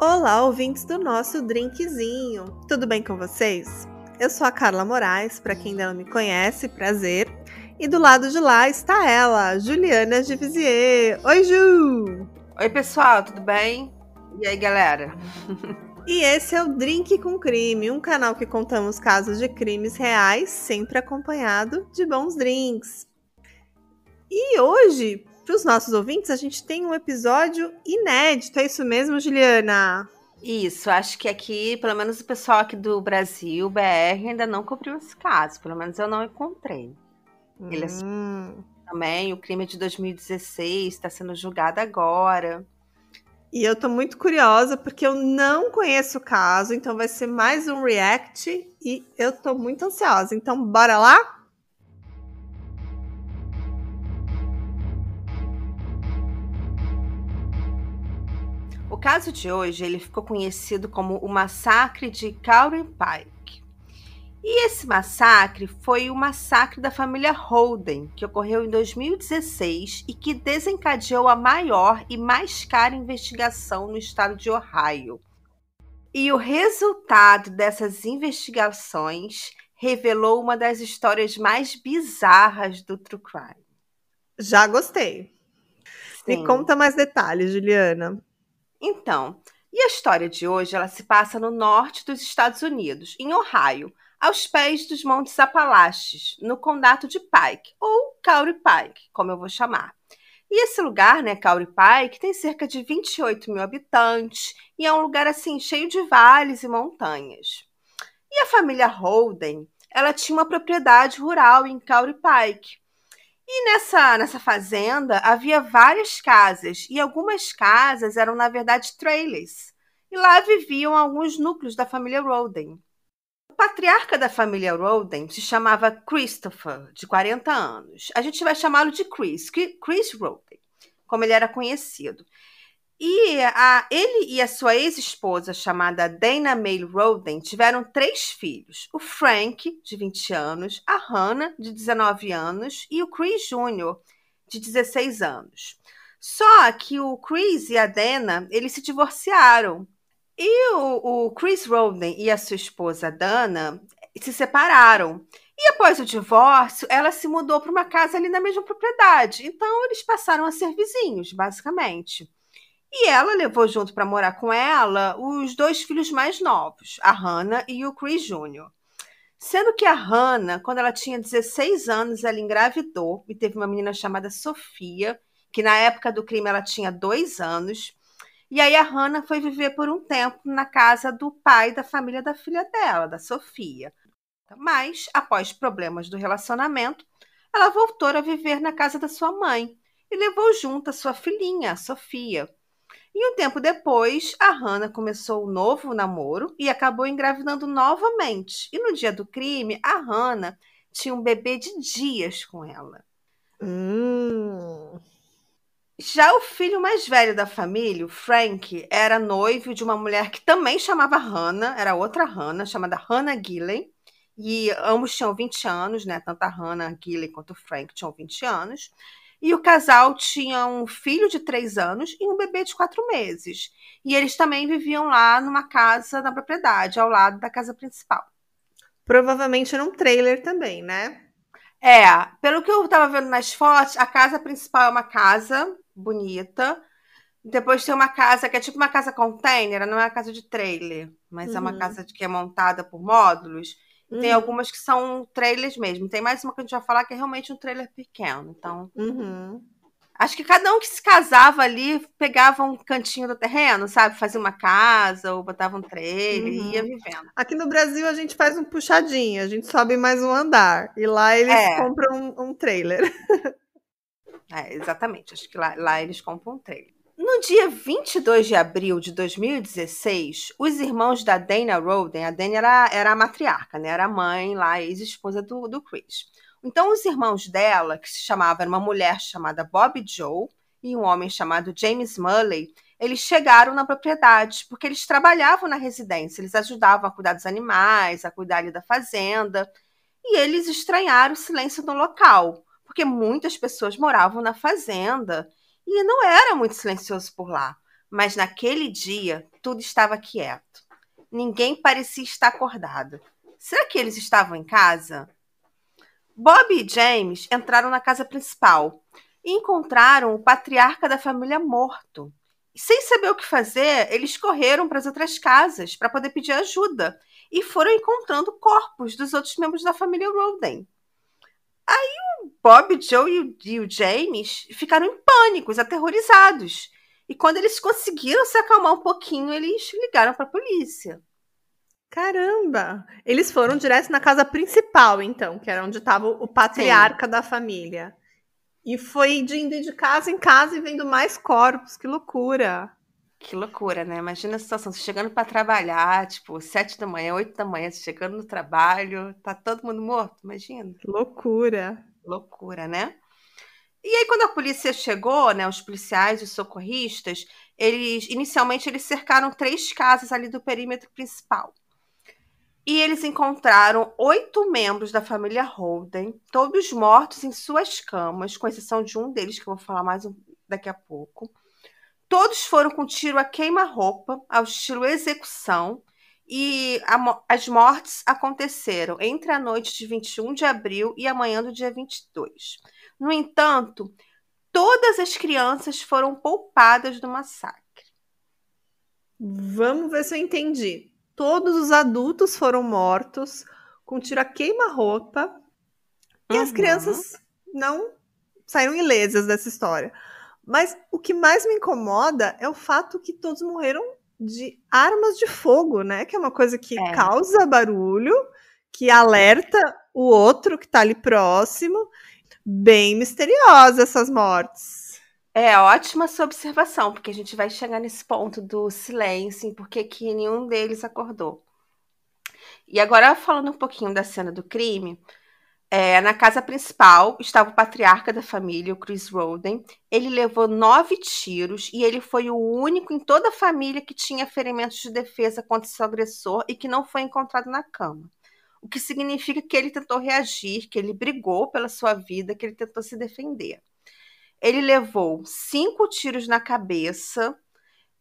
Olá, ouvintes do nosso drinkzinho. Tudo bem com vocês? Eu sou a Carla Moraes, para quem ainda não me conhece, prazer. E do lado de lá está ela, Juliana de Vizier. Oi, Ju! Oi, pessoal, tudo bem? E aí, galera? E esse é o Drink com Crime, um canal que contamos casos de crimes reais, sempre acompanhado de bons drinks. E hoje, para os nossos ouvintes, a gente tem um episódio inédito. É isso mesmo, Juliana? Isso, acho que aqui, pelo menos o pessoal aqui do Brasil, BR, ainda não cobriu esse caso. Pelo menos eu não encontrei. Ele é hum. também, o crime é de 2016, está sendo julgado agora. E eu tô muito curiosa porque eu não conheço o caso, então vai ser mais um react e eu tô muito ansiosa. Então, bora lá? O caso de hoje ele ficou conhecido como o massacre de Cowrie Pike. E esse massacre foi o massacre da família Holden, que ocorreu em 2016 e que desencadeou a maior e mais cara investigação no estado de Ohio. E o resultado dessas investigações revelou uma das histórias mais bizarras do True Crime. Já gostei. Sim. Me conta mais detalhes, Juliana. Então, e a história de hoje ela se passa no norte dos Estados Unidos, em Ohio, aos pés dos Montes Apalaches, no condado de Pike, ou Cowrie Pike, como eu vou chamar. E esse lugar, né, Cowrie Pike, tem cerca de 28 mil habitantes e é um lugar assim cheio de vales e montanhas. E a família Holden, ela tinha uma propriedade rural em Cowrie Pike, e nessa, nessa fazenda havia várias casas, e algumas casas eram, na verdade, trailers. E lá viviam alguns núcleos da família Roden. O patriarca da família Roden se chamava Christopher, de 40 anos. A gente vai chamá-lo de Chris, Chris Roden, como ele era conhecido. E a, ele e a sua ex-esposa, chamada Dana May Roden, tiveram três filhos: o Frank, de 20 anos, a Hannah, de 19 anos, e o Chris Jr., de 16 anos. Só que o Chris e a Dana, eles se divorciaram. E o, o Chris Roden e a sua esposa Dana se separaram. E após o divórcio, ela se mudou para uma casa ali na mesma propriedade. Então, eles passaram a ser vizinhos, basicamente. E ela levou junto para morar com ela os dois filhos mais novos, a Hannah e o Chris Jr. Sendo que a Hannah, quando ela tinha 16 anos, ela engravidou e teve uma menina chamada Sofia, que na época do crime ela tinha dois anos. E aí a Hannah foi viver por um tempo na casa do pai da família da filha dela, da Sofia. Mas, após problemas do relacionamento, ela voltou a viver na casa da sua mãe e levou junto a sua filhinha, a Sofia. E um tempo depois, a Hannah começou um novo namoro e acabou engravidando novamente. E no dia do crime, a Hannah tinha um bebê de dias com ela. Hum. Já o filho mais velho da família, o Frank, era noivo de uma mulher que também chamava Hannah, era outra Hannah, chamada Hannah Gillen. E ambos tinham 20 anos, né? Tanto a Hannah Gillen quanto o Frank tinham 20 anos. E o casal tinha um filho de três anos e um bebê de quatro meses. E eles também viviam lá numa casa na propriedade, ao lado da casa principal. Provavelmente num trailer também, né? É, pelo que eu estava vendo nas fotos, a casa principal é uma casa bonita. Depois tem uma casa que é tipo uma casa container, não é uma casa de trailer, mas uhum. é uma uhum. casa que é montada por módulos. Uhum. Tem algumas que são trailers mesmo. Tem mais uma que a gente vai falar que é realmente um trailer pequeno. Então. Uhum. Acho que cada um que se casava ali pegava um cantinho do terreno, sabe? Fazia uma casa ou botava um trailer uhum. e ia uhum. vivendo. Aqui no Brasil a gente faz um puxadinho, a gente sobe mais um andar. E lá eles é. compram um, um trailer. é, exatamente. Acho que lá, lá eles compram um trailer. No dia 22 de abril de 2016, os irmãos da Dana Roden, a Dana era, era a matriarca, né? Era a mãe lá, ex-esposa do, do Chris. Então, os irmãos dela, que se chamavam uma mulher chamada Bob Joe e um homem chamado James Mulley, eles chegaram na propriedade, porque eles trabalhavam na residência, eles ajudavam a cuidar dos animais, a cuidar ali da fazenda, e eles estranharam o silêncio no local, porque muitas pessoas moravam na fazenda e não era muito silencioso por lá. Mas naquele dia, tudo estava quieto. Ninguém parecia estar acordado. Será que eles estavam em casa? Bob e James entraram na casa principal e encontraram o patriarca da família morto. sem saber o que fazer, eles correram para as outras casas para poder pedir ajuda e foram encontrando corpos dos outros membros da família Roden. Aí Bob, Joe e o, e o James ficaram em pânicos, aterrorizados. E quando eles conseguiram se acalmar um pouquinho, eles ligaram para a polícia. Caramba! Eles foram direto na casa principal, então, que era onde estava o patriarca Sim. da família. E foi indo de casa em casa e vendo mais corpos. Que loucura! Que loucura, né? Imagina a situação, você chegando para trabalhar, tipo, sete da manhã, oito da manhã, você chegando no trabalho, tá todo mundo morto, imagina. Loucura. Loucura, né? E aí, quando a polícia chegou, né, os policiais, os socorristas, eles, inicialmente, eles cercaram três casas ali do perímetro principal. E eles encontraram oito membros da família Holden, todos mortos em suas camas, com exceção de um deles, que eu vou falar mais daqui a pouco. Todos foram com tiro a queima-roupa, ao estilo execução, e a, as mortes aconteceram entre a noite de 21 de abril e a manhã do dia 22. No entanto, todas as crianças foram poupadas do massacre. Vamos ver se eu entendi. Todos os adultos foram mortos com tiro a queima-roupa e as uhum. crianças não saíram ilesas dessa história. Mas o que mais me incomoda é o fato que todos morreram de armas de fogo, né? Que é uma coisa que é. causa barulho, que alerta o outro que tá ali próximo. Bem misteriosa essas mortes. É ótima sua observação, porque a gente vai chegar nesse ponto do silêncio, porque que nenhum deles acordou. E agora falando um pouquinho da cena do crime, é, na casa principal estava o patriarca da família, o Chris Roden. Ele levou nove tiros e ele foi o único em toda a família que tinha ferimentos de defesa contra seu agressor e que não foi encontrado na cama. O que significa que ele tentou reagir, que ele brigou pela sua vida, que ele tentou se defender. Ele levou cinco tiros na cabeça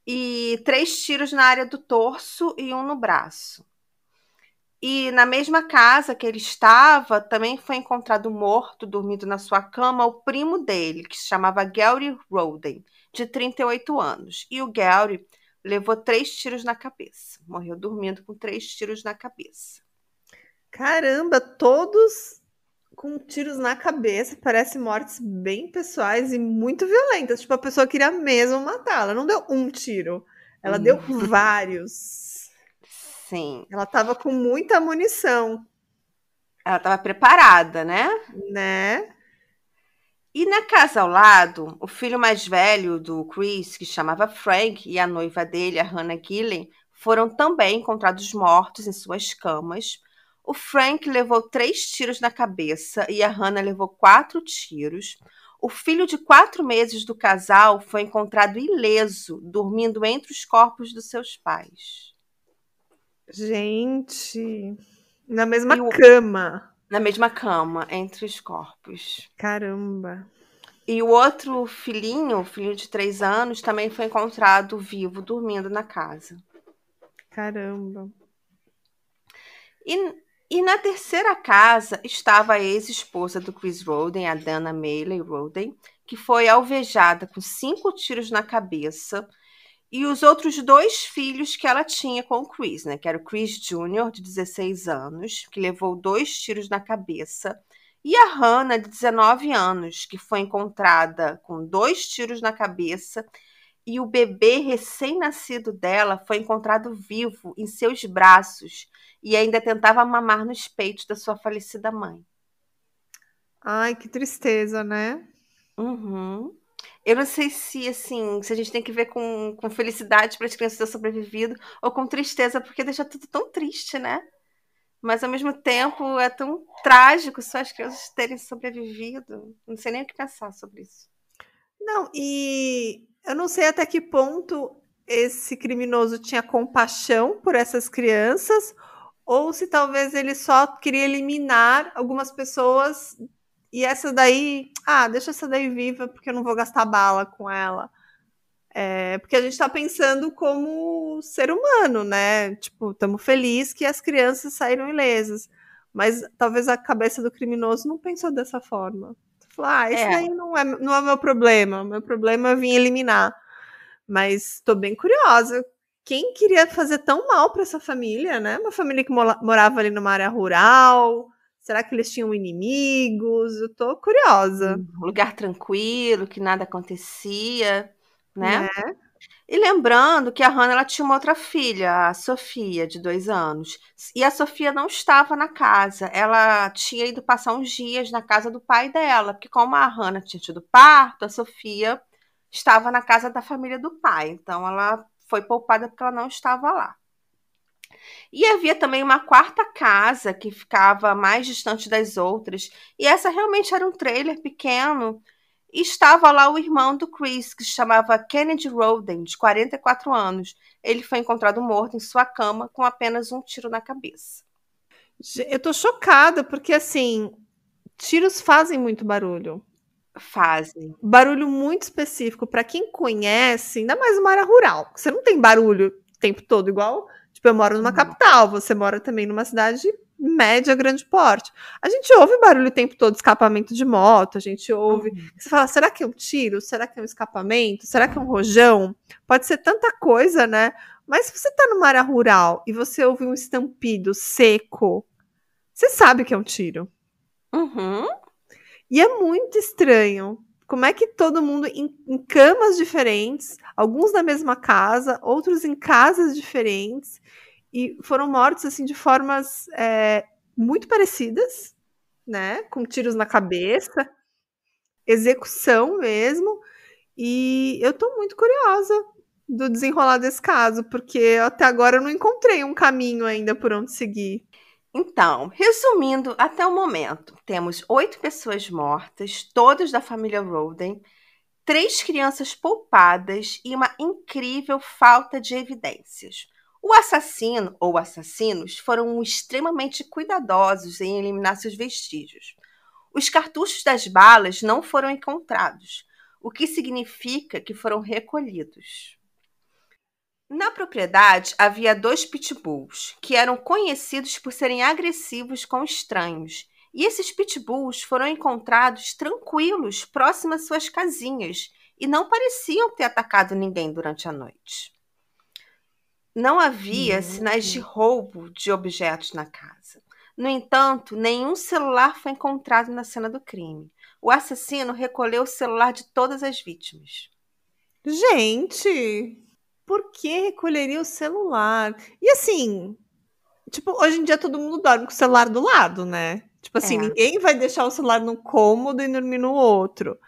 e três tiros na área do torso e um no braço. E na mesma casa que ele estava, também foi encontrado morto, dormindo na sua cama, o primo dele, que se chamava Gary Roden, de 38 anos. E o Gary levou três tiros na cabeça. Morreu dormindo com três tiros na cabeça. Caramba, todos com tiros na cabeça. Parece mortes bem pessoais e muito violentas. Tipo, a pessoa queria mesmo matá-la. Não deu um tiro. Ela hum. deu vários. Sim. Ela estava com muita munição. Ela estava preparada, né? Né? E na casa ao lado, o filho mais velho do Chris, que chamava Frank, e a noiva dele, a Hannah Gillen, foram também encontrados mortos em suas camas. O Frank levou três tiros na cabeça e a Hannah levou quatro tiros. O filho de quatro meses do casal foi encontrado ileso, dormindo entre os corpos dos seus pais. Gente, na mesma o... cama. Na mesma cama, entre os corpos. Caramba. E o outro filhinho, o filho de três anos, também foi encontrado vivo, dormindo na casa. Caramba. E, e na terceira casa estava a ex-esposa do Chris Roden, a Dana Mealy Roden, que foi alvejada com cinco tiros na cabeça e os outros dois filhos que ela tinha com o Chris, né? Que era o Chris Jr., de 16 anos, que levou dois tiros na cabeça, e a Hannah, de 19 anos, que foi encontrada com dois tiros na cabeça, e o bebê recém-nascido dela foi encontrado vivo em seus braços e ainda tentava mamar nos peitos da sua falecida mãe. Ai, que tristeza, né? Uhum. Eu não sei se, assim, se a gente tem que ver com, com felicidade para as crianças terem sobrevivido ou com tristeza, porque deixa tudo tão triste, né? Mas ao mesmo tempo é tão trágico só as crianças terem sobrevivido. Não sei nem o que pensar sobre isso. Não, e eu não sei até que ponto esse criminoso tinha compaixão por essas crianças ou se talvez ele só queria eliminar algumas pessoas e essa daí, ah, deixa essa daí viva porque eu não vou gastar bala com ela. É, porque a gente está pensando como ser humano, né? Tipo, estamos felizes que as crianças saíram ilesas. Mas talvez a cabeça do criminoso não pensou dessa forma. Falou, ah, isso é. aí não é, não é meu problema. O meu problema é vir eliminar. Mas estou bem curiosa. Quem queria fazer tão mal para essa família, né? Uma família que morava ali numa área rural. Será que eles tinham inimigos? Eu tô curiosa. Um lugar tranquilo, que nada acontecia, né? É. E lembrando que a Hannah ela tinha uma outra filha, a Sofia, de dois anos. E a Sofia não estava na casa. Ela tinha ido passar uns dias na casa do pai dela, porque como a Hannah tinha tido parto, a Sofia estava na casa da família do pai. Então ela foi poupada porque ela não estava lá. E havia também uma quarta casa que ficava mais distante das outras. E essa realmente era um trailer pequeno e estava lá o irmão do Chris, que se chamava Kennedy Roden, de 44 anos. Ele foi encontrado morto em sua cama com apenas um tiro na cabeça. Eu tô chocada, porque assim, tiros fazem muito barulho. Fazem. Barulho muito específico. Para quem conhece, ainda mais uma área rural. Você não tem barulho o tempo todo, igual. Tipo, eu moro numa capital, você mora também numa cidade média, grande porte. A gente ouve barulho o tempo todo, escapamento de moto, a gente ouve. Uhum. Você fala, será que é um tiro? Será que é um escapamento? Será que é um rojão? Pode ser tanta coisa, né? Mas se você tá numa área rural e você ouve um estampido seco, você sabe que é um tiro. Uhum. E é muito estranho. Como é que todo mundo em, em camas diferentes, alguns na mesma casa, outros em casas diferentes, e foram mortos assim de formas é, muito parecidas, né? Com tiros na cabeça, execução mesmo. E eu tô muito curiosa do desenrolar desse caso, porque até agora eu não encontrei um caminho ainda por onde seguir. Então, resumindo, até o momento, temos oito pessoas mortas, todas da família Roden, três crianças poupadas e uma incrível falta de evidências. O assassino ou assassinos foram extremamente cuidadosos em eliminar seus vestígios. Os cartuchos das balas não foram encontrados, o que significa que foram recolhidos. Na propriedade havia dois pitbulls, que eram conhecidos por serem agressivos com estranhos, e esses pitbulls foram encontrados tranquilos próximo às suas casinhas e não pareciam ter atacado ninguém durante a noite. Não havia sinais de roubo de objetos na casa. No entanto, nenhum celular foi encontrado na cena do crime. O assassino recolheu o celular de todas as vítimas. Gente, por que recolheria o celular? E assim, tipo, hoje em dia todo mundo dorme com o celular do lado, né? Tipo assim, é. ninguém vai deixar o celular num cômodo e dormir no outro.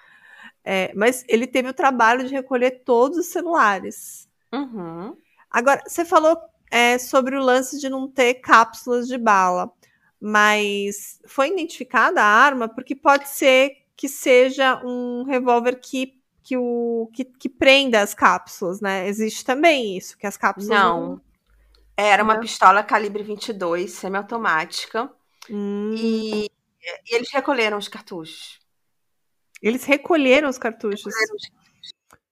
É, mas ele teve o trabalho de recolher todos os celulares. Uhum. Agora, você falou é, sobre o lance de não ter cápsulas de bala, mas foi identificada a arma porque pode ser que seja um revólver que, que, o, que, que prenda as cápsulas, né? Existe também isso, que as cápsulas. Não. não... Era uma não. pistola calibre 22, semiautomática. Hum. E, e, eles recolheram os cartuchos. Eles recolheram os cartuchos. Recolheram os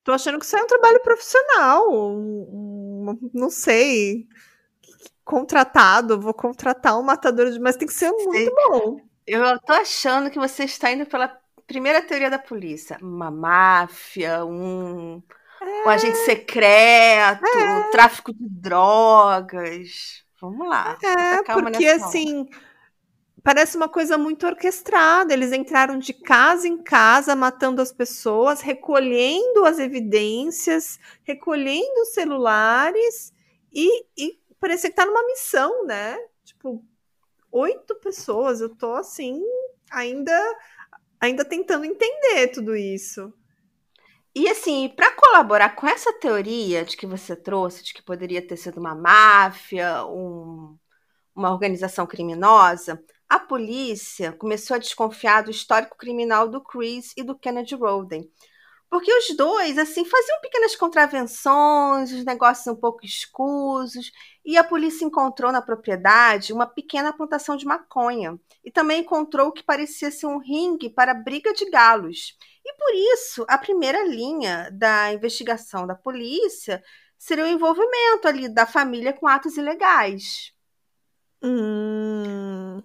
Tô achando que isso é um trabalho profissional. Um, um, não sei. Contratado, vou contratar um matador de. Mas tem que ser muito bom. Eu tô achando que você está indo pela primeira teoria da polícia. Uma máfia, um, é... um agente secreto, é... um tráfico de drogas. Vamos lá. É, porque assim. Hora parece uma coisa muito orquestrada. Eles entraram de casa em casa, matando as pessoas, recolhendo as evidências, recolhendo os celulares e, e parecia que tá numa missão, né? Tipo, oito pessoas. Eu tô assim, ainda, ainda tentando entender tudo isso. E assim, para colaborar com essa teoria de que você trouxe, de que poderia ter sido uma máfia, um, uma organização criminosa, a polícia começou a desconfiar do histórico criminal do Chris e do Kennedy Roden. Porque os dois, assim, faziam pequenas contravenções, os negócios um pouco escusos, e a polícia encontrou na propriedade uma pequena plantação de maconha. E também encontrou o que parecia ser um ringue para briga de galos. E por isso, a primeira linha da investigação da polícia seria o envolvimento ali da família com atos ilegais. Hum.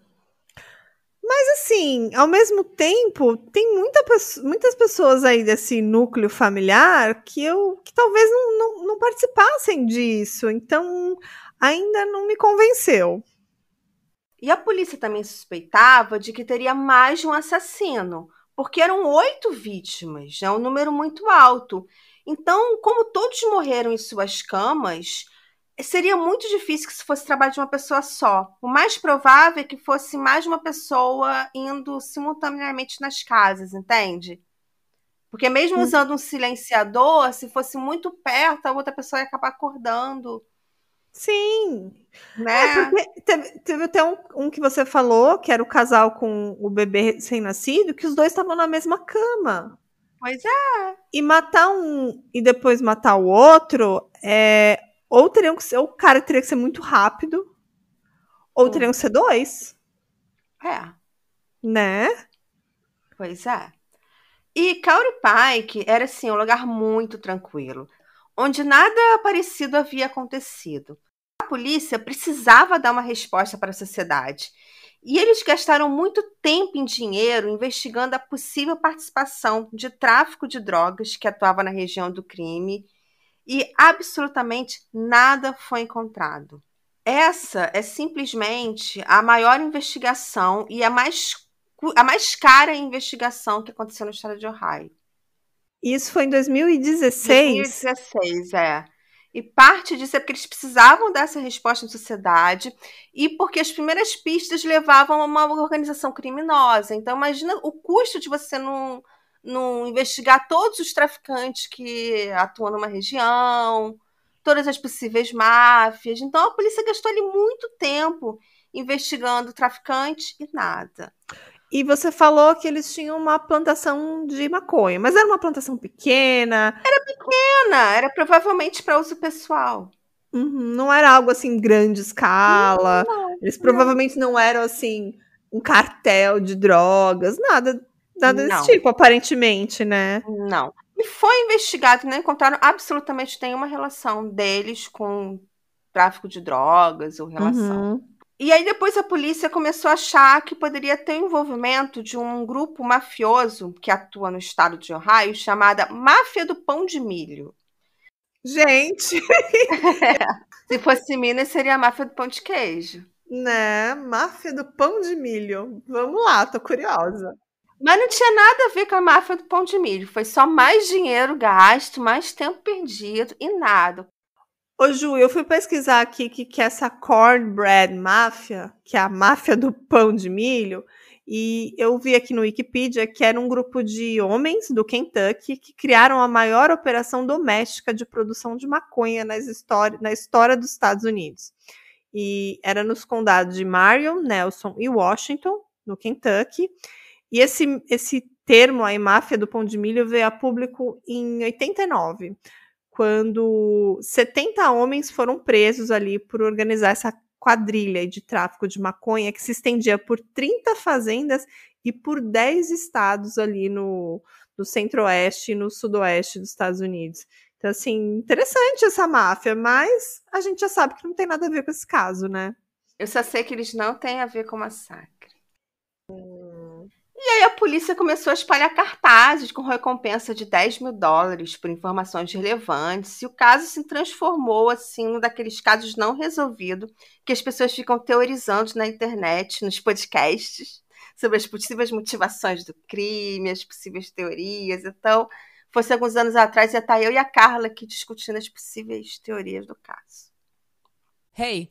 Mas assim, ao mesmo tempo, tem muita, muitas pessoas aí desse núcleo familiar que eu que talvez não, não, não participassem disso. Então, ainda não me convenceu. E a polícia também suspeitava de que teria mais de um assassino, porque eram oito vítimas, é né? um número muito alto. Então, como todos morreram em suas camas, seria muito difícil que isso fosse trabalho de uma pessoa só. O mais provável é que fosse mais de uma pessoa indo simultaneamente nas casas, entende? Porque mesmo hum. usando um silenciador, se fosse muito perto, a outra pessoa ia acabar acordando. Sim. Né? É teve, teve, até um, um, que você falou, que era o casal com o bebê recém-nascido, que os dois estavam na mesma cama. Pois é. E matar um e depois matar o outro, é, ou teriam que ser, ou o cara teria que ser muito rápido, ou hum. teriam que ser dois. É. Né? Pois é. E Cowrie Pike era assim um lugar muito tranquilo onde nada parecido havia acontecido. A polícia precisava dar uma resposta para a sociedade. E eles gastaram muito tempo e dinheiro investigando a possível participação de tráfico de drogas que atuava na região do crime e absolutamente nada foi encontrado. Essa é simplesmente a maior investigação e a mais, a mais cara investigação que aconteceu no estado de Ohio. Isso foi em 2016? 2016, é. E parte disso é porque eles precisavam dessa resposta na sociedade e porque as primeiras pistas levavam a uma organização criminosa. Então, imagina o custo de você não, não investigar todos os traficantes que atuam numa região, todas as possíveis máfias. Então, a polícia gastou ali muito tempo investigando traficantes e nada. E você falou que eles tinham uma plantação de maconha, mas era uma plantação pequena? Era pequena, era provavelmente para uso pessoal. Uhum, não era algo assim grande escala. Não, não, eles provavelmente não. não eram assim um cartel de drogas, nada, nada desse tipo, aparentemente, né? Não. E foi investigado, não encontraram absolutamente nenhuma relação deles com tráfico de drogas ou relação. Uhum. E aí depois a polícia começou a achar que poderia ter envolvimento de um grupo mafioso que atua no estado de Ohio chamada Máfia do Pão de Milho. Gente! É. Se fosse Minas, seria a máfia do pão de queijo. Né? Máfia do pão de milho. Vamos lá, tô curiosa. Mas não tinha nada a ver com a máfia do pão de milho. Foi só mais dinheiro gasto, mais tempo perdido e nada. Ô Ju, eu fui pesquisar aqui que, que essa cornbread máfia, que é a máfia do pão de milho, e eu vi aqui no Wikipedia que era um grupo de homens do Kentucky que criaram a maior operação doméstica de produção de maconha nas na história dos Estados Unidos. E era nos condados de Marion, Nelson e Washington, no Kentucky. E esse, esse termo aí, máfia do pão de milho, veio a público em 89 quando 70 homens foram presos ali por organizar essa quadrilha de tráfico de maconha que se estendia por 30 fazendas e por 10 estados ali no, no centro-oeste e no sudoeste dos Estados Unidos. Então, assim, interessante essa máfia, mas a gente já sabe que não tem nada a ver com esse caso, né? Eu só sei que eles não têm a ver com massacre. Hum. E aí a polícia começou a espalhar cartazes com recompensa de 10 mil dólares por informações relevantes. E o caso se transformou, assim, num daqueles casos não resolvidos que as pessoas ficam teorizando na internet, nos podcasts, sobre as possíveis motivações do crime, as possíveis teorias. Então, fosse alguns anos atrás, ia estar eu e a Carla aqui discutindo as possíveis teorias do caso. Hey!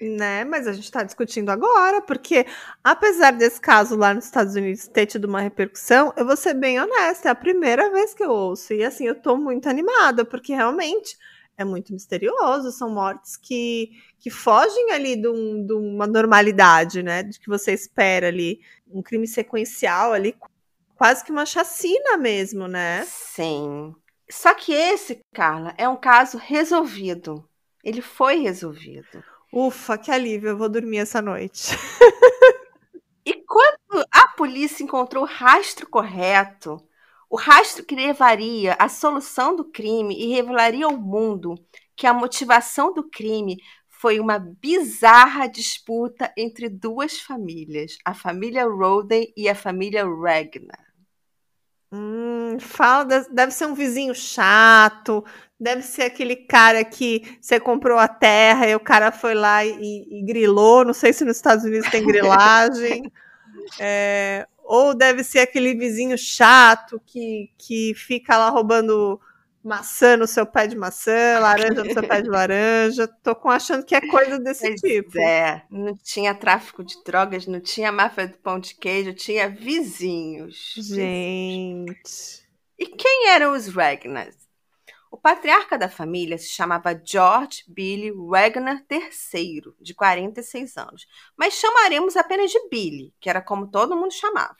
Né, mas a gente está discutindo agora, porque apesar desse caso lá nos Estados Unidos ter tido uma repercussão, eu vou ser bem honesta, é a primeira vez que eu ouço. E assim, eu estou muito animada, porque realmente é muito misterioso, são mortes que, que fogem ali de, um, de uma normalidade, né? De que você espera ali, um crime sequencial ali, quase que uma chacina mesmo, né? Sim. Só que esse, Carla, é um caso resolvido. Ele foi resolvido. Ufa, que alívio, eu vou dormir essa noite. e quando a polícia encontrou o rastro correto, o rastro que levaria à solução do crime e revelaria ao mundo que a motivação do crime foi uma bizarra disputa entre duas famílias, a família Roden e a família Regner. Hum, fala, deve ser um vizinho chato, deve ser aquele cara que você comprou a terra e o cara foi lá e, e grilou. Não sei se nos Estados Unidos tem grilagem. é, ou deve ser aquele vizinho chato que, que fica lá roubando maçã no seu pé de maçã, laranja no seu pé de laranja. Tô com achando que é coisa desse pois tipo. É, não tinha tráfico de drogas, não tinha máfia do pão de queijo, tinha vizinhos. Gente. E quem eram os Ragnars? O patriarca da família se chamava George Billy Wagner III, de 46 anos, mas chamaremos apenas de Billy, que era como todo mundo chamava.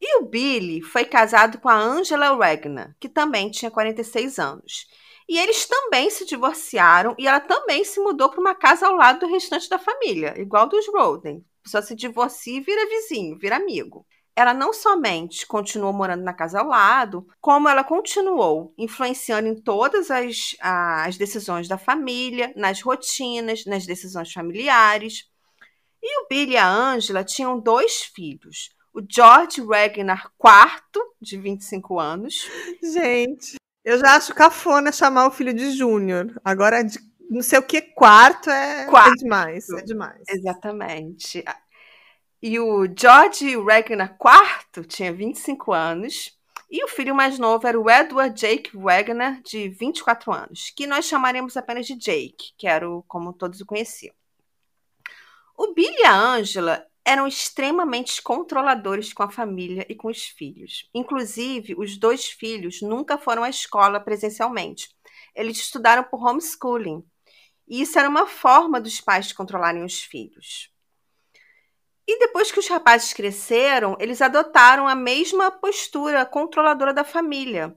E o Billy foi casado com a Angela Wagner, que também tinha 46 anos. E eles também se divorciaram e ela também se mudou para uma casa ao lado do restante da família, igual dos Roden. Pessoa se divorcia e vira vizinho, vira amigo ela não somente continuou morando na casa ao lado, como ela continuou influenciando em todas as, as decisões da família, nas rotinas, nas decisões familiares. E o Billy e a Angela tinham dois filhos. O George Wagner IV, de 25 anos. Gente, eu já acho cafona chamar o filho de Júnior. Agora, de não sei o que, quarto é, quarto. é demais. É demais. Exatamente. E o George Wagner IV tinha 25 anos. E o filho mais novo era o Edward Jake Wagner, de 24 anos, que nós chamaremos apenas de Jake, que era o, como todos o conheciam. O Billy e a Angela eram extremamente controladores com a família e com os filhos. Inclusive, os dois filhos nunca foram à escola presencialmente. Eles estudaram por homeschooling. E isso era uma forma dos pais controlarem os filhos. E depois que os rapazes cresceram, eles adotaram a mesma postura controladora da família.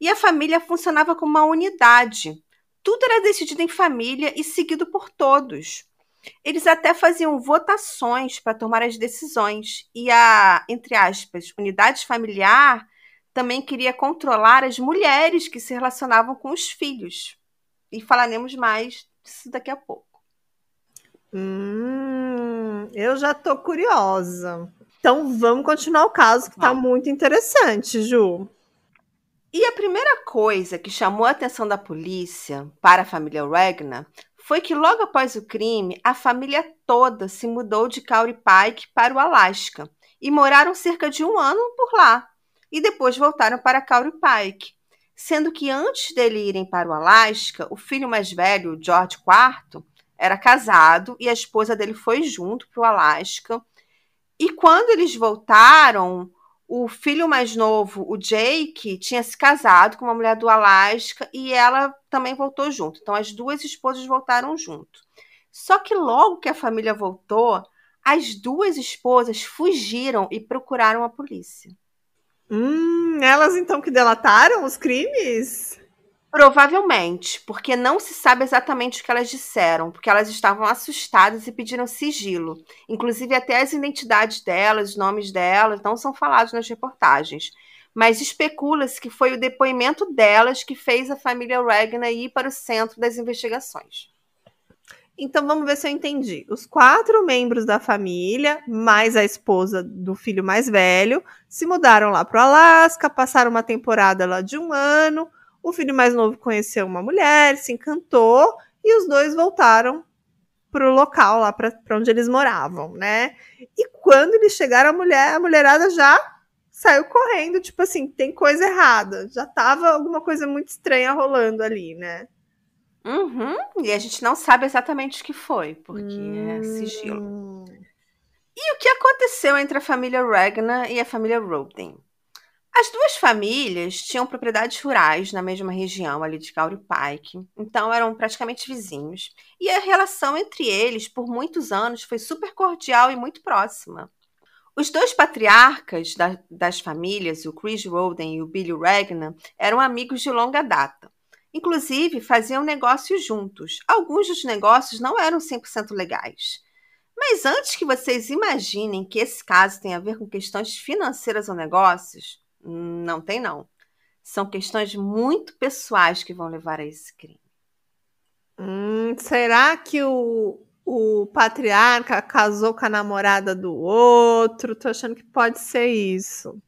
E a família funcionava como uma unidade. Tudo era decidido em família e seguido por todos. Eles até faziam votações para tomar as decisões. E a, entre aspas, unidade familiar também queria controlar as mulheres que se relacionavam com os filhos. E falaremos mais disso daqui a pouco. Hum, eu já tô curiosa. Então vamos continuar o caso que tá muito interessante, Ju. E a primeira coisa que chamou a atenção da polícia para a família Regna foi que logo após o crime, a família toda se mudou de Cowrie Pike para o Alasca e moraram cerca de um ano por lá. E depois voltaram para Cowrie Pike. Sendo que antes dele irem para o Alasca, o filho mais velho, George IV, era casado e a esposa dele foi junto para o Alasca. E quando eles voltaram, o filho mais novo, o Jake, tinha se casado com uma mulher do Alasca e ela também voltou junto. Então as duas esposas voltaram junto. Só que logo que a família voltou, as duas esposas fugiram e procuraram a polícia. Hum, elas então que delataram os crimes? Provavelmente, porque não se sabe exatamente o que elas disseram, porque elas estavam assustadas e pediram sigilo. Inclusive, até as identidades delas, os nomes delas, não são falados nas reportagens. Mas especula-se que foi o depoimento delas que fez a família Regna ir para o centro das investigações. Então vamos ver se eu entendi. Os quatro membros da família, mais a esposa do filho mais velho, se mudaram lá para o Alasca, passaram uma temporada lá de um ano o filho mais novo conheceu uma mulher, se encantou e os dois voltaram para o local lá para onde eles moravam, né? E quando eles chegaram, a mulher, a mulherada já saiu correndo, tipo assim, tem coisa errada, já tava alguma coisa muito estranha rolando ali, né? Uhum, e a gente não sabe exatamente o que foi, porque hum... é sigilo. E o que aconteceu entre a família Ragnar e a família Roden? As duas famílias tinham propriedades rurais na mesma região ali de Cowrie Pike, então eram praticamente vizinhos. E a relação entre eles, por muitos anos, foi super cordial e muito próxima. Os dois patriarcas da, das famílias, o Chris Roden e o Billy Ragnar, eram amigos de longa data. Inclusive, faziam negócios juntos. Alguns dos negócios não eram 100% legais. Mas antes que vocês imaginem que esse caso tem a ver com questões financeiras ou negócios, não tem, não. São questões muito pessoais que vão levar a esse crime. Hum, será que o, o patriarca casou com a namorada do outro? Tô achando que pode ser isso.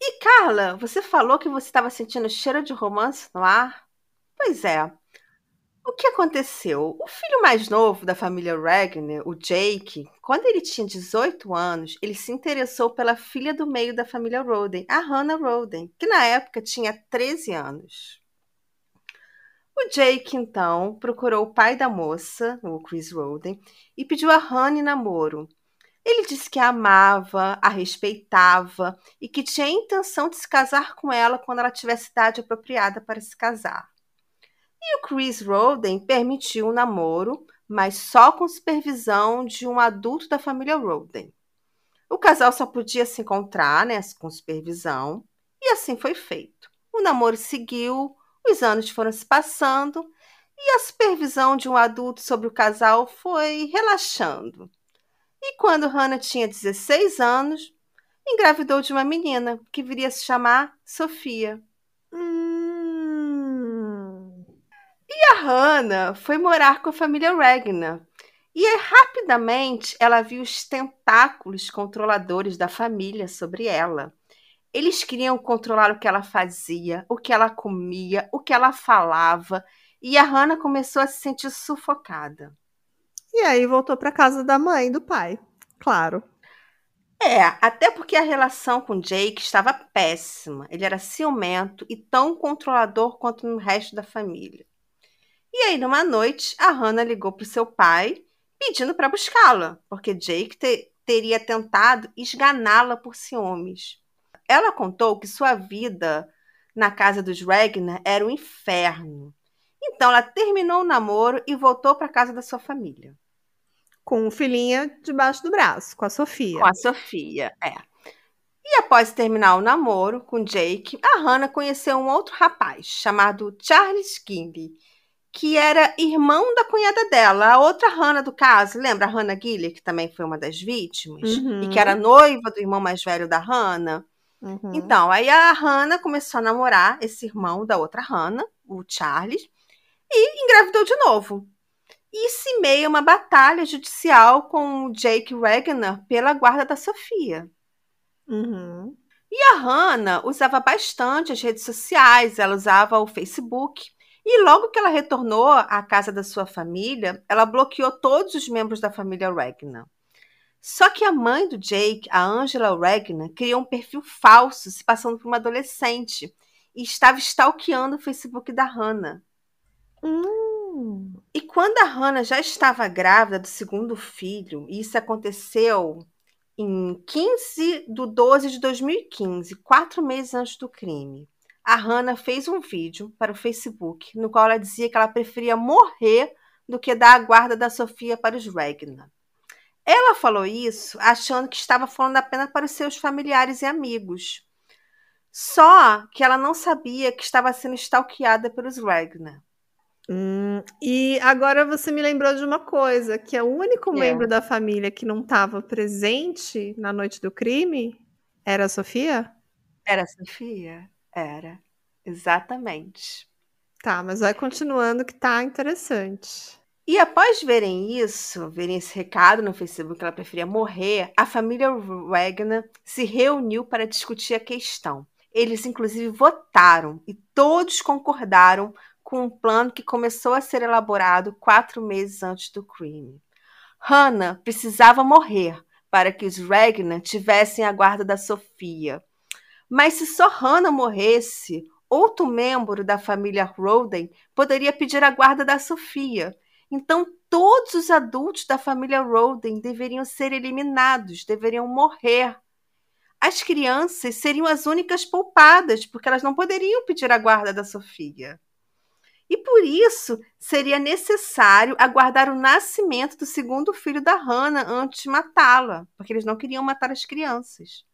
E Carla, você falou que você estava sentindo cheiro de romance no ar? Pois é. O que aconteceu? O filho mais novo da família Ragnar, o Jake, quando ele tinha 18 anos, ele se interessou pela filha do meio da família Roden, a Hannah Roden, que na época tinha 13 anos. O Jake, então, procurou o pai da moça, o Chris Roden, e pediu a Hannah em namoro. Ele disse que a amava, a respeitava e que tinha a intenção de se casar com ela quando ela tivesse idade apropriada para se casar. E o Chris Roden permitiu o namoro, mas só com supervisão de um adulto da família Roden. O casal só podia se encontrar né, com supervisão, e assim foi feito. O namoro seguiu, os anos foram se passando e a supervisão de um adulto sobre o casal foi relaxando. E quando Hannah tinha 16 anos, engravidou de uma menina que viria a se chamar Sofia. E a Hannah foi morar com a família Ragnar. E rapidamente ela viu os tentáculos controladores da família sobre ela. Eles queriam controlar o que ela fazia, o que ela comia, o que ela falava, e a Hannah começou a se sentir sufocada. E aí voltou para casa da mãe e do pai, claro. É, até porque a relação com Jake estava péssima. Ele era ciumento e tão controlador quanto no resto da família. E aí, numa noite, a Hannah ligou para o seu pai pedindo para buscá-la, porque Jake te teria tentado esganá-la por ciúmes. Ela contou que sua vida na casa dos Ragnar era um inferno. Então ela terminou o namoro e voltou para casa da sua família. Com o filhinha debaixo do braço, com a Sofia. Com a Sofia, é. E após terminar o namoro com Jake, a Hannah conheceu um outro rapaz chamado Charles King, que era irmão da cunhada dela, a outra Hannah do caso. Lembra a Hannah Giller, que também foi uma das vítimas? Uhum. E que era noiva do irmão mais velho da Hannah? Uhum. Então, aí a Hannah começou a namorar esse irmão da outra Hannah, o Charles, e engravidou de novo. E se meia uma batalha judicial com o Jake Ragnar pela guarda da Sofia. Uhum. E a Hannah usava bastante as redes sociais, ela usava o Facebook e logo que ela retornou à casa da sua família, ela bloqueou todos os membros da família Ragnar. Só que a mãe do Jake, a Angela Ragnar, criou um perfil falso, se passando por uma adolescente, e estava stalkeando o Facebook da Hannah. Hum. E quando a Hannah já estava grávida do segundo filho, e isso aconteceu em 15 de 12 de 2015, quatro meses antes do crime, a Hannah fez um vídeo para o Facebook no qual ela dizia que ela preferia morrer do que dar a guarda da Sofia para os Ragnar. Ela falou isso achando que estava falando apenas para os seus familiares e amigos. Só que ela não sabia que estava sendo stalkeada pelos Ragnar. Hum, e agora você me lembrou de uma coisa, que é o único é. membro da família que não estava presente na noite do crime era a Sofia? Era a Sofia. Era, exatamente. Tá, mas vai continuando que tá interessante. E após verem isso, verem esse recado no Facebook que ela preferia morrer, a família Wagner se reuniu para discutir a questão. Eles, inclusive, votaram e todos concordaram com um plano que começou a ser elaborado quatro meses antes do crime. Hannah precisava morrer para que os Ragnar tivessem a guarda da Sofia. Mas se só Hannah morresse, outro membro da família Roden poderia pedir a guarda da Sofia. Então, todos os adultos da família Roden deveriam ser eliminados, deveriam morrer. As crianças seriam as únicas poupadas, porque elas não poderiam pedir a guarda da Sofia. E por isso seria necessário aguardar o nascimento do segundo filho da Hannah antes de matá-la, porque eles não queriam matar as crianças.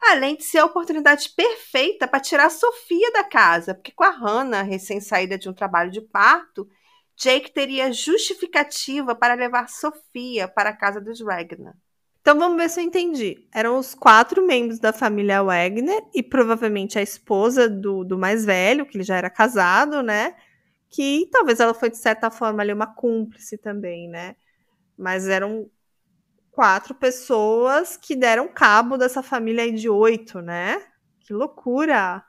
Além de ser a oportunidade perfeita para tirar a Sofia da casa, porque com a Hannah recém-saída de um trabalho de parto, Jake teria justificativa para levar Sofia para a casa dos Ragnar. Então vamos ver se eu entendi. Eram os quatro membros da família Wagner e provavelmente a esposa do, do mais velho, que ele já era casado, né? Que talvez ela foi, de certa forma, ali uma cúmplice também, né? Mas eram quatro pessoas que deram cabo dessa família aí de oito, né? Que loucura!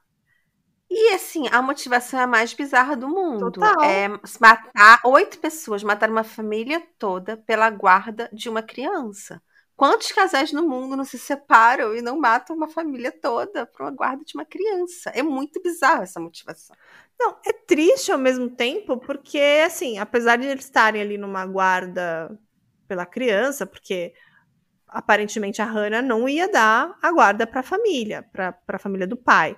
E assim, a motivação é a mais bizarra do mundo. Total. É matar oito pessoas, matar uma família toda pela guarda de uma criança. Quantos casais no mundo não se separam e não matam uma família toda por uma guarda de uma criança? É muito bizarro essa motivação. Não, é triste ao mesmo tempo, porque, assim, apesar de eles estarem ali numa guarda pela criança, porque aparentemente a Hannah não ia dar a guarda para a família, para a família do pai.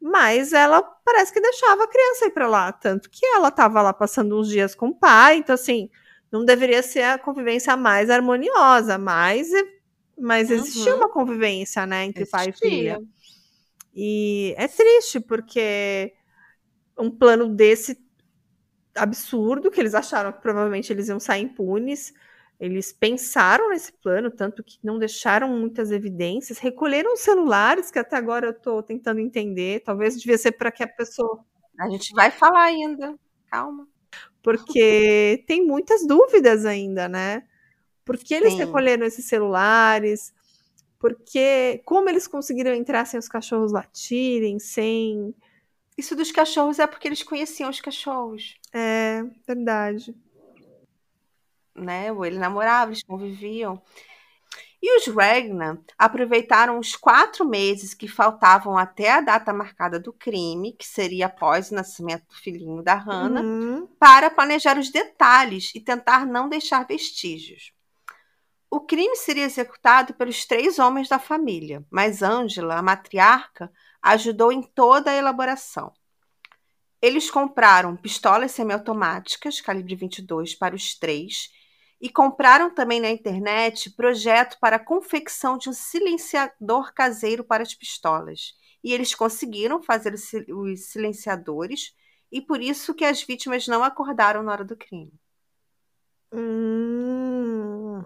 Mas ela parece que deixava a criança ir para lá, tanto que ela estava lá passando uns dias com o pai, então assim, não deveria ser a convivência mais harmoniosa, mas, mas existia Uhum. uma convivência, né, entre pai e Existia. filha. E é triste, porque um plano desse absurdo, que eles acharam que provavelmente eles iam sair impunes, eles pensaram nesse plano, tanto que não deixaram muitas evidências, recolheram os celulares, que até agora eu tô tentando entender, talvez devia ser para que a pessoa A gente vai falar ainda. Calma. porque tem muitas dúvidas ainda, né? Por que eles Sim. recolheram esses celulares? Porque como eles conseguiram entrar sem os cachorros latirem, sem. Isso dos cachorros é porque eles conheciam os cachorros, É verdade. Né? Ou Eles namoravam, eles conviviam. E os Ragnar aproveitaram os quatro meses que faltavam até a data marcada do crime, que seria após o nascimento do filhinho da Hannah, Uhum. para planejar os detalhes e tentar não deixar vestígios. O crime seria executado pelos três homens da família, mas Angela, a matriarca, ajudou em toda a elaboração. Eles compraram pistolas semiautomáticas calibre 22 para os três e compraram também na internet projeto para a confecção de um silenciador caseiro para as pistolas. E eles conseguiram fazer os sil- os silenciadores e por isso que as vítimas não acordaram na hora do crime. Hum.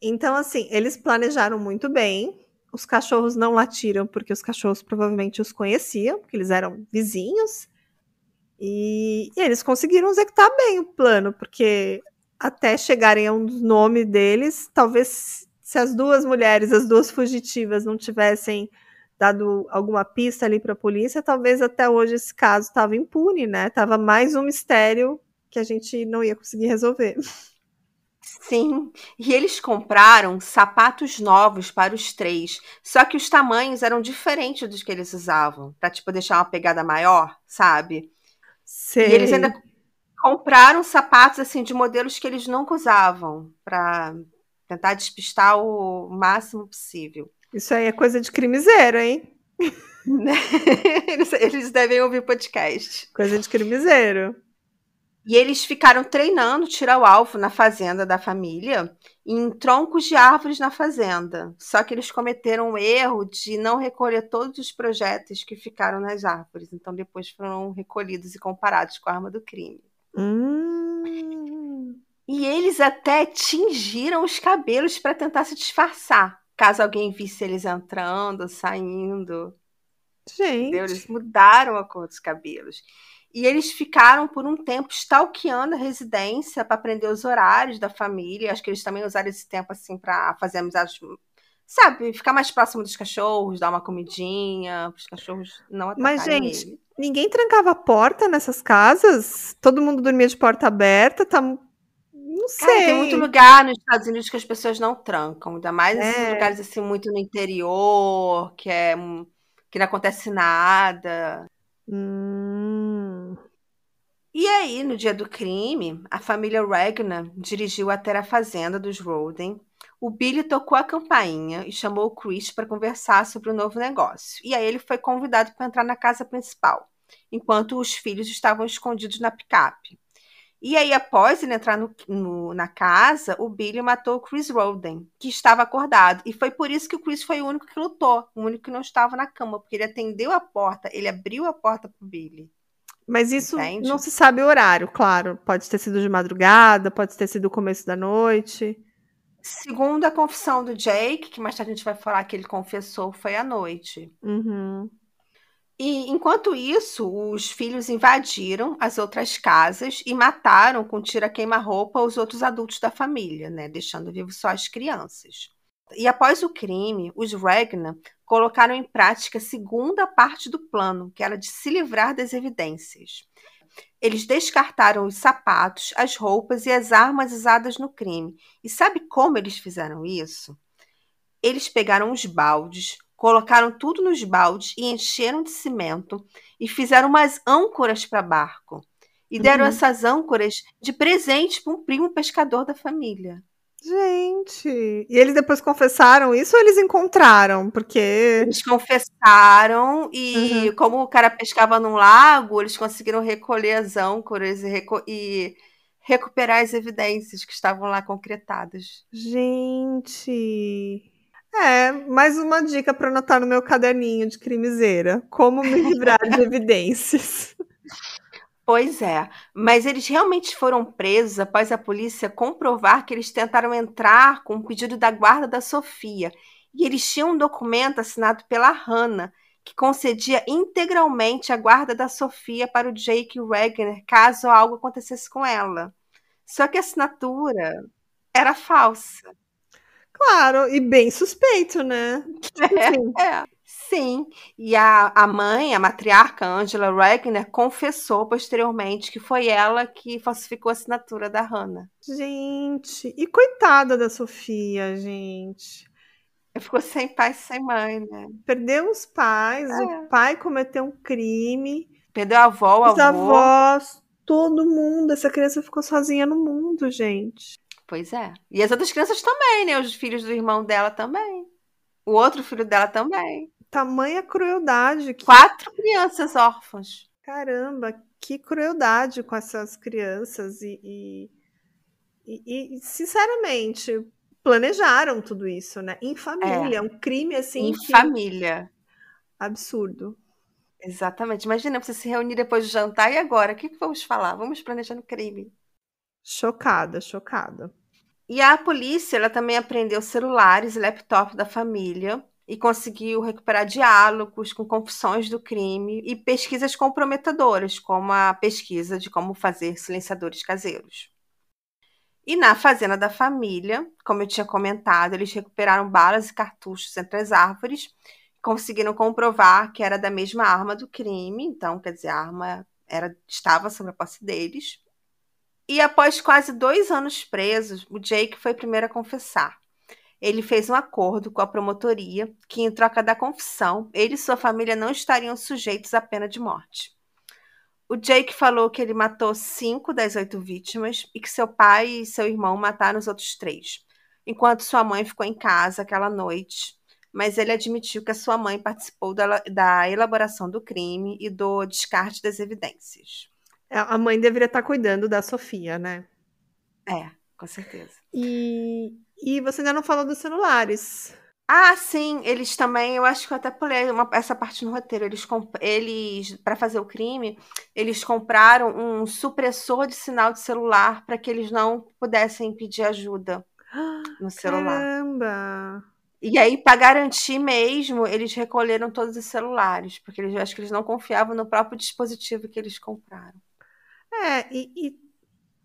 Então, assim, eles planejaram muito bem. Os cachorros não latiram porque os cachorros provavelmente os conheciam, porque eles eram vizinhos. E, e eles conseguiram executar bem o plano, porque até chegarem a um nome deles, talvez se as duas mulheres, as duas fugitivas, não tivessem dado alguma pista ali para a polícia, talvez até hoje esse caso estava impune, né? Tava mais um mistério que a gente não ia conseguir resolver. Sim, e eles compraram sapatos novos para os três, só que os tamanhos eram diferentes dos que eles usavam, para tipo deixar uma pegada maior, sabe? Sei. E eles ainda compraram sapatos assim de modelos que eles nunca usavam, para tentar despistar o máximo possível. Isso aí é coisa de crimiseiro, hein? Né? eles, eles devem ouvir podcast. Coisa de crimiseiro. E eles ficaram treinando tirar o alvo na fazenda da família, em troncos de árvores na fazenda. Só que eles cometeram o erro de não recolher todos os projéteis que ficaram nas árvores. Então depois foram recolhidos e comparados com a arma do crime. Hum. E eles até tingiram os cabelos para tentar se disfarçar, caso alguém visse eles entrando, saindo. Gente. Entendeu? Eles mudaram a cor dos cabelos. E eles ficaram por um tempo stalkeando a residência para aprender os horários da família. Acho que eles também usaram esse tempo assim para fazer amizades, sabe, ficar mais próximo dos cachorros, dar uma comidinha para os cachorros não atacarem Mas, gente, ele. Ninguém trancava a porta nessas casas? Todo mundo dormia de porta aberta? Tá... Não sei. Cara, tem muito lugar nos Estados Unidos que as pessoas não trancam, ainda mais esses É. lugares assim muito no interior, que é que não acontece nada. Hum. E aí, no dia do crime, a família Regner dirigiu até a fazenda dos Roden. O Billy tocou a campainha e chamou o Chris para conversar sobre o novo negócio. E aí ele foi convidado para entrar na casa principal, enquanto os filhos estavam escondidos na picape. E aí, após ele entrar no, no, na casa, o Billy matou o Chris Roden, que estava acordado. E foi por isso que o Chris foi o único que lutou, o único que não estava na cama, porque ele atendeu a porta, ele abriu a porta pro Billy. Mas isso Entende? não se sabe o horário, claro. Pode ter sido de madrugada, pode ter sido o começo da noite. Segundo a confissão do Jake, que mais tarde a gente vai falar que ele confessou, foi à noite. Uhum. E enquanto isso, os filhos invadiram as outras casas e mataram com tira queima-roupa os outros adultos da família, né, deixando vivos só as crianças. E após o crime, os Regna colocaram em prática a segunda parte do plano, que era de se livrar das evidências. Eles descartaram os sapatos, as roupas e as armas usadas no crime. E sabe como eles fizeram isso? Eles pegaram os baldes, colocaram tudo nos baldes e encheram de cimento e fizeram umas âncoras para barco. E deram uhum. essas âncoras de presente para um primo pescador da família. Gente, e eles depois confessaram isso ou eles encontraram? Porque. Eles confessaram e, uhum. como o cara pescava num lago, eles conseguiram recolher as âncoras e, reco e recuperar as evidências que estavam lá concretadas. Gente. É, mais uma dica para anotar no meu caderninho de crimezeira. Como me livrar de evidências. Pois é, mas eles realmente foram presos após a polícia comprovar que eles tentaram entrar com o um pedido da guarda da Sofia. E eles tinham um documento assinado pela Hannah, que concedia integralmente a guarda da Sofia para o Jake Wagner caso algo acontecesse com ela. Só que a assinatura era falsa. Claro, e bem suspeito, né? É, é. Sim, e a, a mãe, a matriarca Angela Regner, confessou posteriormente que foi ela que falsificou a assinatura da Hannah. Gente, e coitada da Sofia, gente. Ficou sem pai e sem mãe, né? Perdeu os pais, é. o pai cometeu um crime. Perdeu a avó, avô. Os avós, todo mundo. Essa criança ficou sozinha no mundo, gente. Pois é. E as outras crianças também, né? Os filhos do irmão dela também. O outro filho dela também. Tamanha crueldade. Que... Quatro crianças órfãs. Caramba, que crueldade com essas crianças. E, e, e, e sinceramente, planejaram tudo isso, né? Em família. É. Um crime assim. Em que... família. Absurdo. Exatamente. Imagina você se reunir depois do jantar e agora? O que, que vamos falar? Vamos planejando crime. Chocada, chocada. E a polícia ela também apreendeu celulares e laptop da família e conseguiu recuperar diálogos com confissões do crime e pesquisas comprometedoras, como a pesquisa de como fazer silenciadores caseiros. E na fazenda da família, como eu tinha comentado, eles recuperaram balas e cartuchos entre as árvores, conseguiram comprovar que era da mesma arma do crime, então, quer dizer, a arma era, estava sobre a posse deles. E após quase dois anos presos, o Jake foi primeiro a confessar. Ele fez um acordo com a promotoria que, em troca da confissão, ele e sua família não estariam sujeitos à pena de morte. O Jake falou que ele matou cinco das oito vítimas e que seu pai e seu irmão mataram os outros três, enquanto sua mãe ficou em casa aquela noite. Mas ele admitiu que a sua mãe participou da, da elaboração do crime e do descarte das evidências. É, a mãe deveria estar cuidando da Sofia, né? É, com certeza. E, e você ainda não falou dos celulares. Ah, sim, eles também, eu acho que eu até pulei uma, essa parte no roteiro. Eles, eles para fazer o crime, eles compraram um supressor de sinal de celular para que eles não pudessem pedir ajuda no celular. Caramba! E aí, para garantir mesmo, eles recolheram todos os celulares, porque eles acho que eles não confiavam no próprio dispositivo que eles compraram. É, e, e,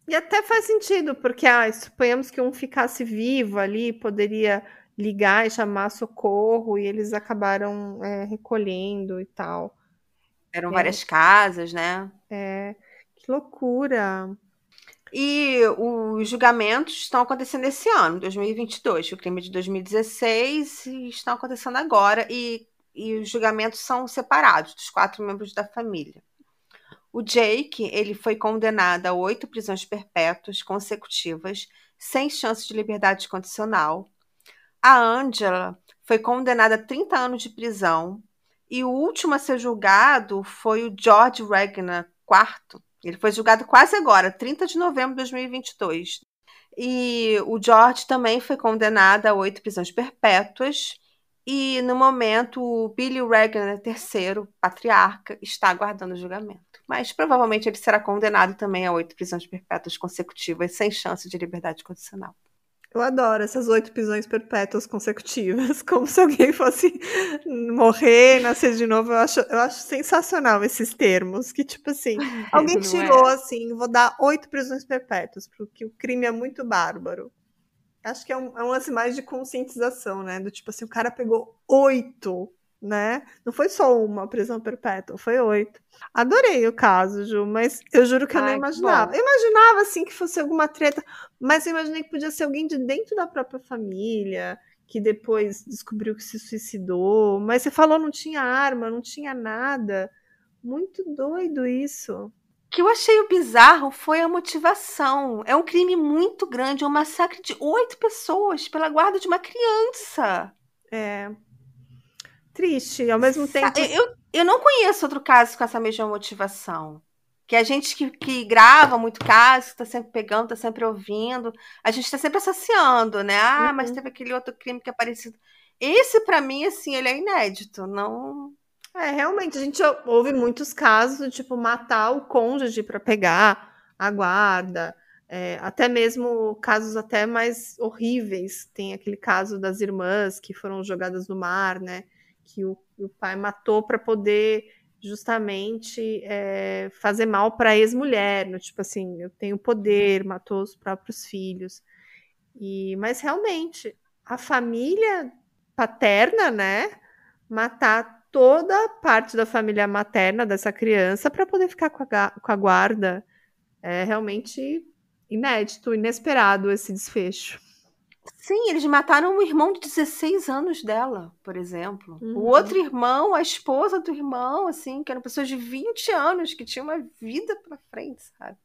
e até faz sentido, porque ah, suponhamos que um ficasse vivo ali, poderia ligar e chamar socorro, e eles acabaram é, recolhendo e tal. Eram é. várias casas, né? É, que loucura. E os julgamentos estão acontecendo esse ano, 2022. O crime de 2016 estão acontecendo agora. E e os julgamentos são separados dos quatro membros da família. O Jake, ele foi condenado a oito prisões perpétuas consecutivas, sem chance de liberdade condicional. A Angela foi condenada a 30 anos de prisão. E o último a ser julgado foi o George Wagner IV. Ele foi julgado quase agora, 30 de novembro de 2022. E o George também foi condenado a oito prisões perpétuas. E no momento, o Billy Wagner III, patriarca, está aguardando o julgamento. Mas provavelmente ele será condenado também a oito prisões perpétuas consecutivas, sem chance de liberdade condicional. Eu adoro essas oito prisões perpétuas consecutivas, como se alguém fosse morrer, nascer de novo. Eu acho, eu acho sensacional esses termos, que tipo assim, alguém tirou é. assim, vou dar oito prisões perpétuas, porque o crime é muito bárbaro. Acho que é um, é um lance mais de conscientização, né? Do tipo assim, o cara pegou oito né? Não foi só uma prisão perpétua, foi oito. Adorei o caso, Ju, mas eu juro que eu Ai, não imaginava. Eu imaginava, assim, que fosse alguma treta, mas eu imaginei que podia ser alguém de dentro da própria família, que depois descobriu que se suicidou. Mas você falou não tinha arma, não tinha nada. Muito doido isso. O que eu achei o bizarro foi a motivação. É um crime muito grande, é um massacre de oito pessoas pela guarda de uma criança. É, triste. Ao mesmo tempo. Eu, eu não conheço outro caso com essa mesma motivação. Que a gente que, que grava muito caso, está sempre pegando, está sempre ouvindo, a gente está sempre associando, né? Ah, uhum. mas teve aquele outro crime que é parecido. Esse, para mim, assim, ele é inédito. Não. É, realmente, a gente ouve muitos casos, tipo, matar o cônjuge para pegar a guarda. É, até mesmo casos até mais horríveis. Tem aquele caso das irmãs que foram jogadas no mar, né? que o, o pai matou para poder justamente é, fazer mal para a ex-mulher, no tipo assim, eu tenho poder, matou os próprios filhos. E mas realmente a família paterna, né, matar toda a parte da família materna dessa criança para poder ficar com a, com a guarda é realmente inédito, inesperado esse desfecho. Sim, eles mataram o irmão de 16 anos dela, por exemplo. Uhum. O outro irmão, a esposa do irmão, assim, que eram pessoas de 20 anos, que tinham uma vida pra frente, sabe?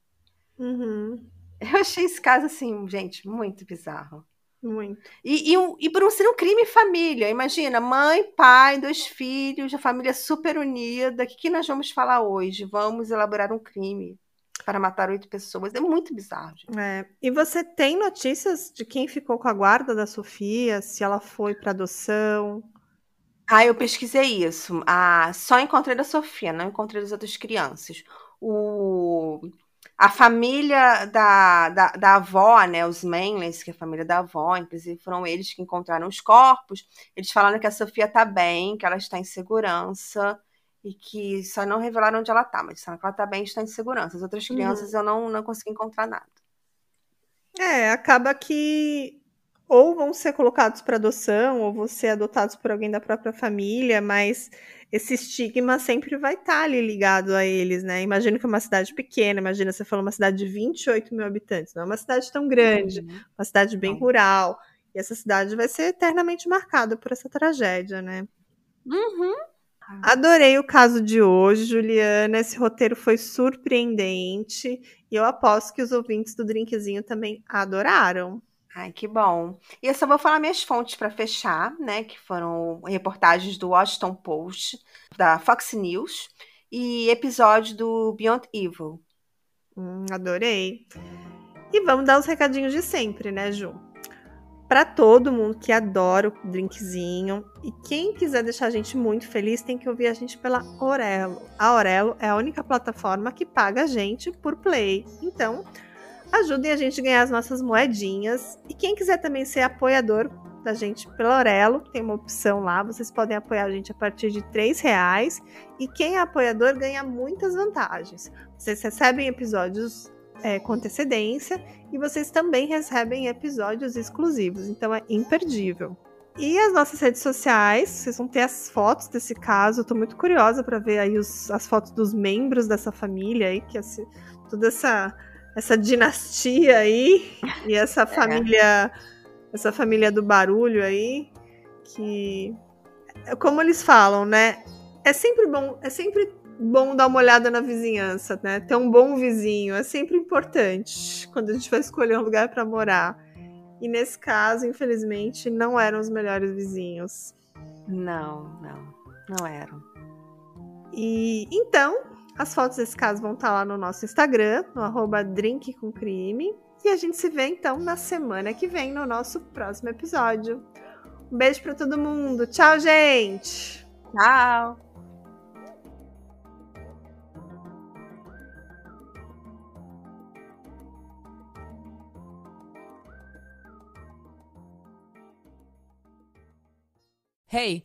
Uhum. Eu achei esse caso, assim, gente, muito bizarro. Muito. E, e, e por um, ser um crime família. Imagina, mãe, pai, dois filhos, a família super unida. O que, que nós vamos falar hoje? Vamos elaborar um crime para matar oito pessoas. É muito bizarro. Gente. É. E você tem notícias de quem ficou com a guarda da Sofia? Se ela foi para adoção? Ah, eu pesquisei isso. Ah, só encontrei da Sofia, não encontrei das outras crianças. O, a família da, da, da avó, né, os Manleys, que é a família da avó, inclusive foram eles que encontraram os corpos. Eles falaram que a Sofia está bem, que ela está em segurança e que só não revelaram onde ela tá, mas disseram que ela tá bem e está em segurança. As outras uhum. crianças uhum. eu não, não consegui encontrar nada. É, acaba que ou vão ser colocados para adoção, ou vão ser adotados por alguém da própria família, mas esse estigma sempre vai estar tá ali ligado a eles, né? Imagino que é uma cidade pequena, imagina você falou uma cidade de 28 mil habitantes, não é uma cidade tão grande, uhum. uma cidade bem rural, e essa cidade vai ser eternamente marcada por essa tragédia, né? Uhum. Adorei o caso de hoje, Juliana. Esse roteiro foi surpreendente e eu aposto que os ouvintes do Drinkzinho também adoraram. Ai, que bom. E eu só vou falar minhas fontes para fechar, né? Que foram reportagens do Washington Post, da Fox News e episódio do Beyond Evil. Hum, adorei. E vamos dar os recadinhos de sempre, né, Ju? para todo mundo que adora o drinkzinho. E quem quiser deixar a gente muito feliz tem que ouvir a gente pela Orelo. A Orelo é a única plataforma que paga a gente por play. Então, ajudem a gente a ganhar as nossas moedinhas. E quem quiser também ser apoiador da gente pela Orelo, tem uma opção lá. Vocês podem apoiar a gente a partir de R$ reais. E quem é apoiador ganha muitas vantagens. Vocês recebem episódios é, com antecedência e vocês também recebem episódios exclusivos, então é imperdível. E as nossas redes sociais, vocês vão ter as fotos desse caso. Eu tô muito curiosa para ver aí os, as fotos dos membros dessa família aí, que esse, toda essa essa dinastia aí e essa é. família essa família do barulho aí que como eles falam, né? É sempre bom, é sempre bom dar uma olhada na vizinhança, né? Ter um bom vizinho é sempre importante quando a gente vai escolher um lugar para morar. E nesse caso, infelizmente, não eram os melhores vizinhos. Não, não, não eram. E então, as fotos desse caso vão estar lá no nosso Instagram, no arroba drinkcomcrime. E a gente se vê então na semana que vem no nosso próximo episódio. Um beijo para todo mundo. Tchau, gente. Tchau. Hey,